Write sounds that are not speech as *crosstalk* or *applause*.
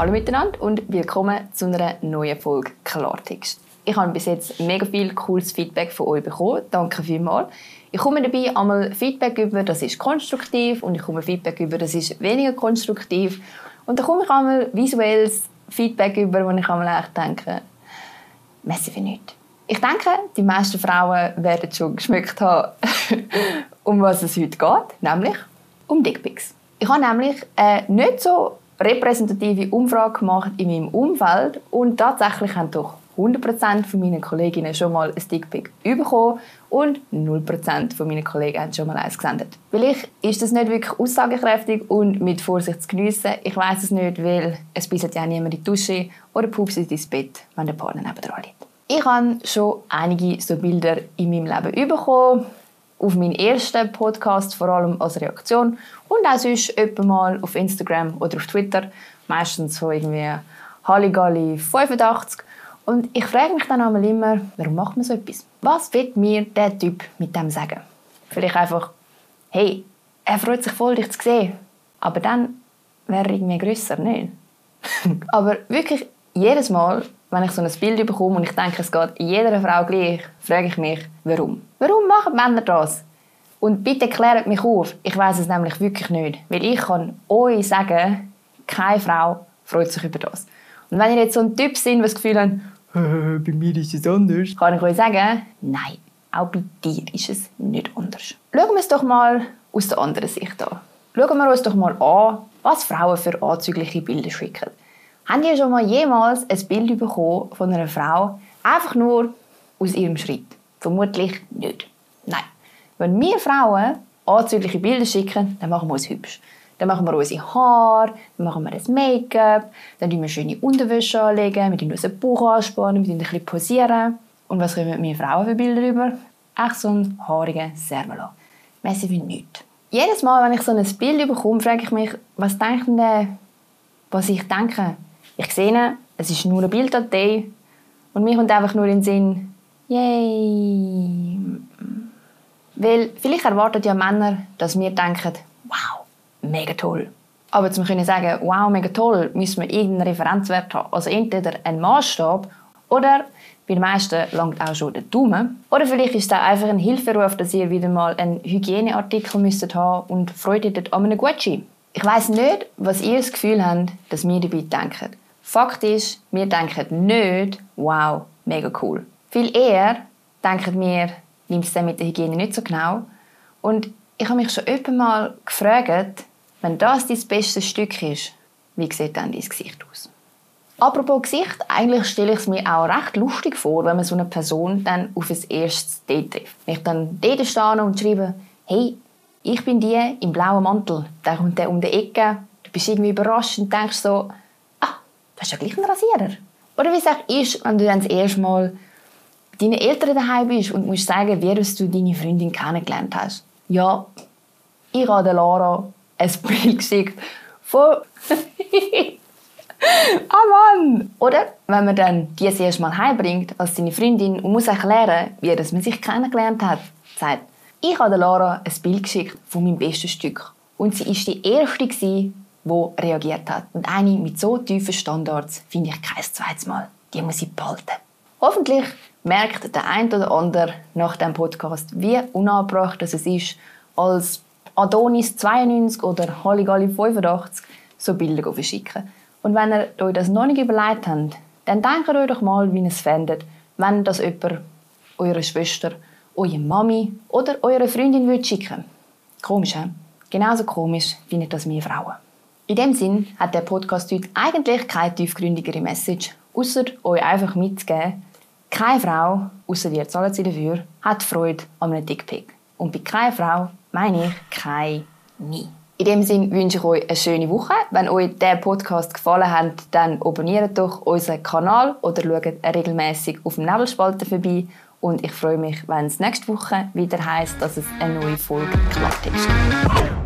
Hallo miteinander und willkommen zu einer neuen Folge Klartext. Ich habe bis jetzt mega viel cooles Feedback von euch bekommen. Danke vielmals. Ich komme dabei einmal Feedback über, das ist konstruktiv und ich komme Feedback über, das ist weniger konstruktiv. Und dann komme ich einmal visuelles Feedback über, wo ich einmal echt denke, Messi für nichts. Ich denke, die meisten Frauen werden schon geschmeckt haben, *laughs* um was es heute geht, nämlich um Dickpics. Ich habe nämlich eine nicht so repräsentative Umfrage gemacht in meinem Umfeld und tatsächlich haben doch 100% von meinen Kolleginnen schon mal ein Dickpic bekommen und 0% von meinen Kollegen haben schon mal eins gesendet. Vielleicht ist das nicht wirklich aussagekräftig und mit Vorsicht zu geniessen. Ich weiß es nicht, weil es bisselt ja niemand in die Dusche oder pupst ins Bett, wenn der Partner nebenan liegt. Ich habe schon einige so Bilder in meinem Leben bekommen. Auf meinen ersten Podcast vor allem als Reaktion und auch sonst mal auf Instagram oder auf Twitter. Meistens so irgendwie Halligalli 85 und ich frage mich dann einmal immer, warum macht man so etwas? Was will mir der Typ mit dem sagen? Vielleicht einfach, hey, er freut sich voll, dich zu sehen. Aber dann wäre er irgendwie grösser, nicht? *laughs* Aber wirklich jedes Mal, wenn ich so ein Bild bekomme und ich denke, es geht jeder Frau gleich, frage ich mich, warum? Warum machen Männer das? Und bitte klärt mich auf. Ich weiß es nämlich wirklich nicht. Weil ich kann euch sagen, keine Frau freut sich über das. Und wenn ihr jetzt so ein Typ seid, was das Gefühl habt, bei mir ist es anders, kann ich euch sagen, nein, auch bei dir ist es nicht anders. Schauen wir es doch mal aus der anderen Sicht an. Schauen wir uns doch mal an, was Frauen für anzügliche Bilder schicken. Haben ihr schon mal jemals ein Bild bekommen von einer Frau, einfach nur aus ihrem Schritt? Vermutlich nicht. Nein. Wenn wir Frauen anzügliche Bilder schicken, dann machen wir uns hübsch. Dann machen wir unsere Haare, dann machen wir das Make-up, dann tun wir schöne Unterwäsche anlegen, wir tun unseren Bauch anspannen, wir tun ein bisschen posieren. Und was kommen wir Frauen für Bilder über? Echt so einen haarigen Servola. Messi wie nichts. Jedes Mal, wenn ich so ein Bild bekomme, frage ich mich, was denkt denn was ich denke? Ich sehe, es ist nur ein Bilddatei und mir kommt einfach nur in den Sinn, yay. Weil vielleicht erwarten ja Männer, dass wir denken, wow, mega toll. Aber zum können sagen, wow, mega toll, müssen wir irgendeinen Referenzwert haben. Also entweder ein Maßstab oder bei den meisten langt auch schon der Daumen. Oder vielleicht ist es einfach ein Hilferuf, dass ihr wieder mal einen Hygieneartikel müsstet haben und freut euch an einem Gucci. Ich weiß nicht, was ihr das Gefühl habt, dass wir dabei denken. Fakt ist, wir denken nicht, wow, mega cool. Viel eher denken wir, nimmt es mit der Hygiene nicht so genau. Und ich habe mich schon öfter mal gefragt, wenn das dein bestes Stück ist, wie sieht dann dein Gesicht aus? Apropos Gesicht, eigentlich stelle ich es mir auch recht lustig vor, wenn man so eine Person dann auf ein erstes Date trifft. Wenn ich dann dort stehe und schreibe, hey, ich bin die im blauen Mantel. Dann kommt der um die Ecke, du bist irgendwie überrascht und denkst so, du hast ja gleich einen Rasierer. Oder wie es auch ist, wenn du dann das erste Mal bei deinen Eltern daheim bist und musst sagen, wie du deine Freundin kennengelernt hast. Ja, ich habe Lara ein *laughs* Bild geschickt von *laughs* ah Mann! Oder wenn man dann die erste Mal heimbringt als seine Freundin und muss erklären, wie das man sich kennengelernt hat, sagt, ich habe Lara ein Bild geschickt von meinem besten Stück und sie ist die erste die reagiert hat. Und eine mit so tiefen Standards finde ich kein zweites Mal. Die muss ich behalten. Hoffentlich merkt der ein oder andere nach dem Podcast, wie unangebracht es ist, als Adonis 92 oder Halligalli 85 so Bilder verschicken. Und wenn ihr euch das noch nicht überlegt habt, dann denkt euch doch mal, wie ihr es fändet, wenn das jemand eure Schwester, eure Mami oder eure Freundin würde schicken. Komisch, he? Genauso komisch findet das mir Frauen. In dem Sinn hat der Podcast heute eigentlich keine tiefgründigere Message, außer euch einfach mitzugeben, keine Frau, außer ihr zahlt sie dafür, hat Freude an einem Dickpick. Und bei keiner Frau meine ich kein nie. In dem Sinne wünsche ich euch eine schöne Woche. Wenn euch der Podcast gefallen hat, dann abonniert doch unseren Kanal oder schaut regelmäßig auf dem Nebelspalter vorbei. Und ich freue mich, wenn es nächste Woche wieder heißt, dass es eine neue Folge Klartext gibt.